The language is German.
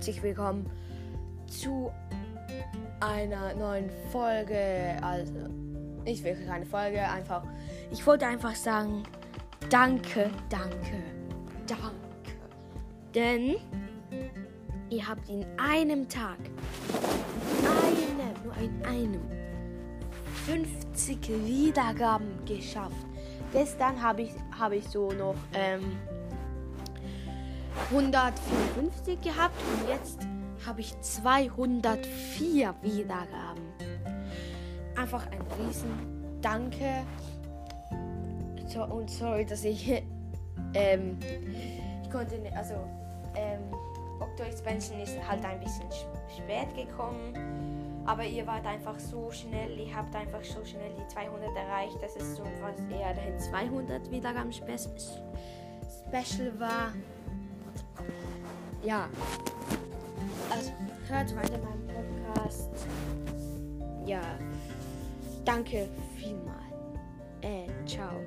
herzlich willkommen zu einer neuen Folge. Also, nicht wirklich eine Folge, einfach. Ich wollte einfach sagen, danke, danke, danke. Denn ihr habt in einem Tag, einem, nur in einem, 50 Wiedergaben geschafft. Gestern habe ich, hab ich so noch ähm, 154 gehabt und jetzt habe ich 204 Wiedergaben. Einfach ein riesen Danke. So, und sorry, dass ich ähm, ich konnte nicht, also ähm, Okto Expansion ist halt ein bisschen spät gekommen. Aber ihr wart einfach so schnell, ihr habt einfach so schnell die 200 erreicht, dass es so was eher ein 200 Wiedergaben Special war. Ja. Also hört weiter meinen Podcast. Ja. Danke vielmal. Äh, ciao.